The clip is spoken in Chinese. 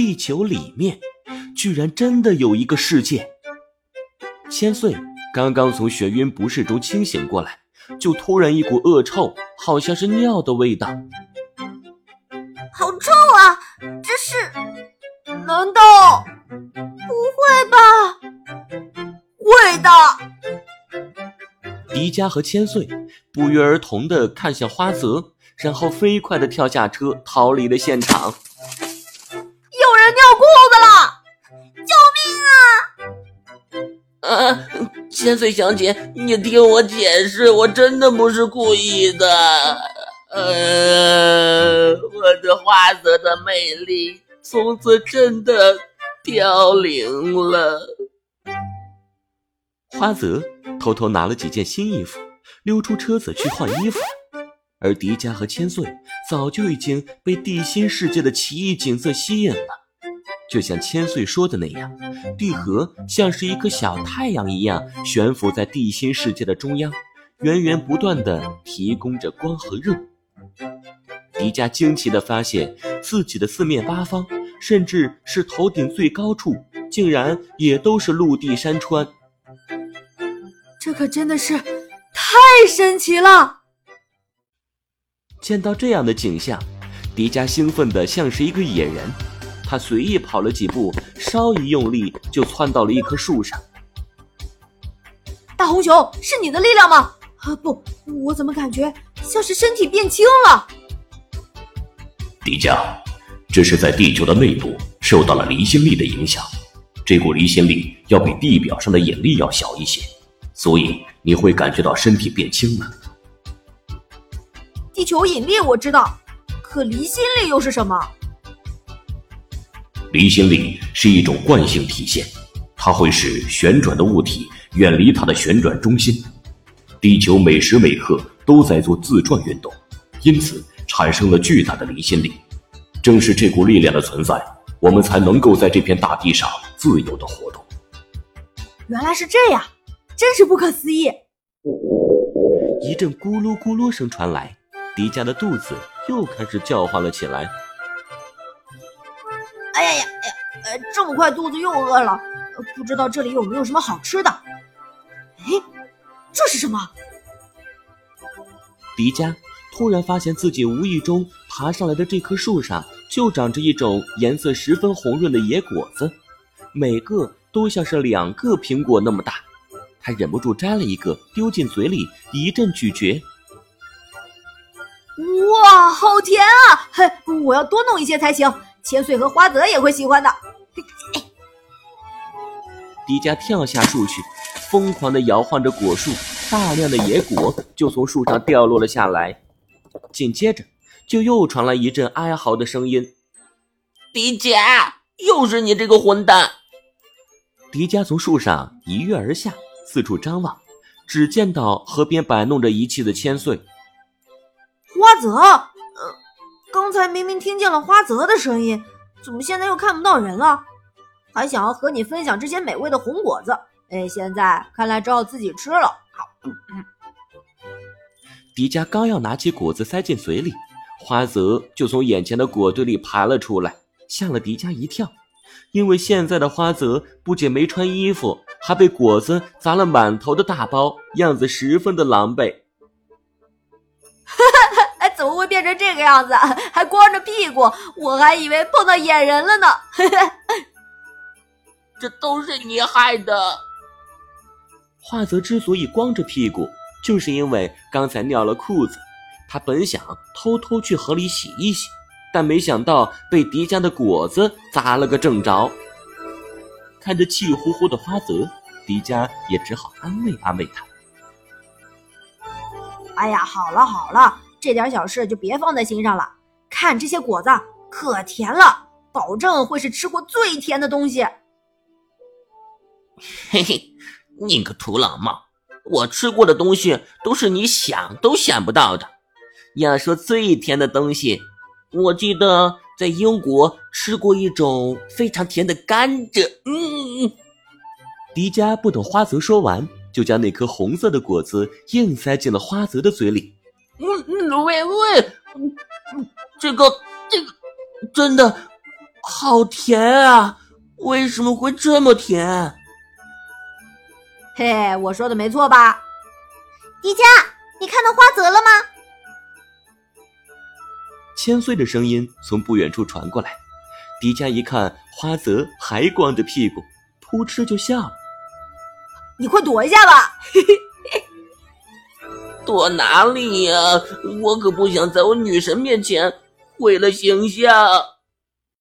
地球里面居然真的有一个世界。千岁刚刚从眩晕不适中清醒过来，就突然一股恶臭，好像是尿的味道。好臭啊！这是？难道？不会吧？会的。迪迦和千岁不约而同的看向花泽，然后飞快的跳下车，逃离了现场。啊！千岁小姐，你听我解释，我真的不是故意的。呃，我的花泽的魅力从此真的凋零了。花泽偷偷拿了几件新衣服，溜出车子去换衣服，而迪迦和千岁早就已经被地心世界的奇异景色吸引了。就像千岁说的那样，地核像是一颗小太阳一样悬浮在地心世界的中央，源源不断的提供着光和热。迪迦惊奇的发现，自己的四面八方，甚至是头顶最高处，竟然也都是陆地山川。这可真的是太神奇了！见到这样的景象，迪迦兴奋的像是一个野人。他随意跑了几步，稍一用力就窜到了一棵树上。大红熊，是你的力量吗？啊，不，我怎么感觉像是身体变轻了？迪迦，这是在地球的内部受到了离心力的影响，这股离心力要比地表上的引力要小一些，所以你会感觉到身体变轻了。地球引力我知道，可离心力又是什么？离心力是一种惯性体现，它会使旋转的物体远离它的旋转中心。地球每时每刻都在做自转运动，因此产生了巨大的离心力。正是这股力量的存在，我们才能够在这片大地上自由的活动。原来是这样，真是不可思议！一阵咕噜咕噜声传来，迪迦的肚子又开始叫唤了起来。哎呀呀，哎呀，呃，这么快肚子又饿了，不知道这里有没有什么好吃的？哎。这是什么？迪迦突然发现自己无意中爬上来的这棵树上，就长着一种颜色十分红润的野果子，每个都像是两个苹果那么大。他忍不住摘了一个，丢进嘴里一阵咀嚼。哇，好甜啊！嘿，我要多弄一些才行。千岁和花泽也会喜欢的。迪迦跳下树去。疯狂地摇晃着果树，大量的野果就从树上掉落了下来。紧接着，就又传来一阵哀嚎的声音：“迪迦，又是你这个混蛋！”迪迦从树上一跃而下，四处张望，只见到河边摆弄着仪器的千岁。花泽，呃，刚才明明听见了花泽的声音，怎么现在又看不到人了？还想要和你分享这些美味的红果子。哎，现在看来只好自己吃了。好，迪迦刚要拿起果子塞进嘴里，花泽就从眼前的果堆里爬了出来，吓了迪迦一跳。因为现在的花泽不仅没穿衣服，还被果子砸了满头的大包，样子十分的狼狈。哈哈，这个样子？还光着屁股，我还以为碰到野人了呢。这都是你害的。华泽之所以光着屁股，就是因为刚才尿了裤子。他本想偷偷去河里洗一洗，但没想到被迪迦的果子砸了个正着。看着气呼呼的花泽，迪迦也只好安慰安慰他：“哎呀，好了好了，这点小事就别放在心上了。看这些果子可甜了，保证会是吃过最甜的东西。”嘿嘿。你个土老帽！我吃过的东西都是你想都想不到的。要说最甜的东西，我记得在英国吃过一种非常甜的甘蔗。嗯，迪迦不等花泽说完，就将那颗红色的果子硬塞进了花泽的嘴里。喂喂，这个这个真的好甜啊！为什么会这么甜？嘿，我说的没错吧？迪迦，你看到花泽了吗？千岁的声音从不远处传过来。迪迦一看花泽还光着屁股，扑哧就笑了。你快躲一下吧！躲哪里呀？我可不想在我女神面前毁了形象。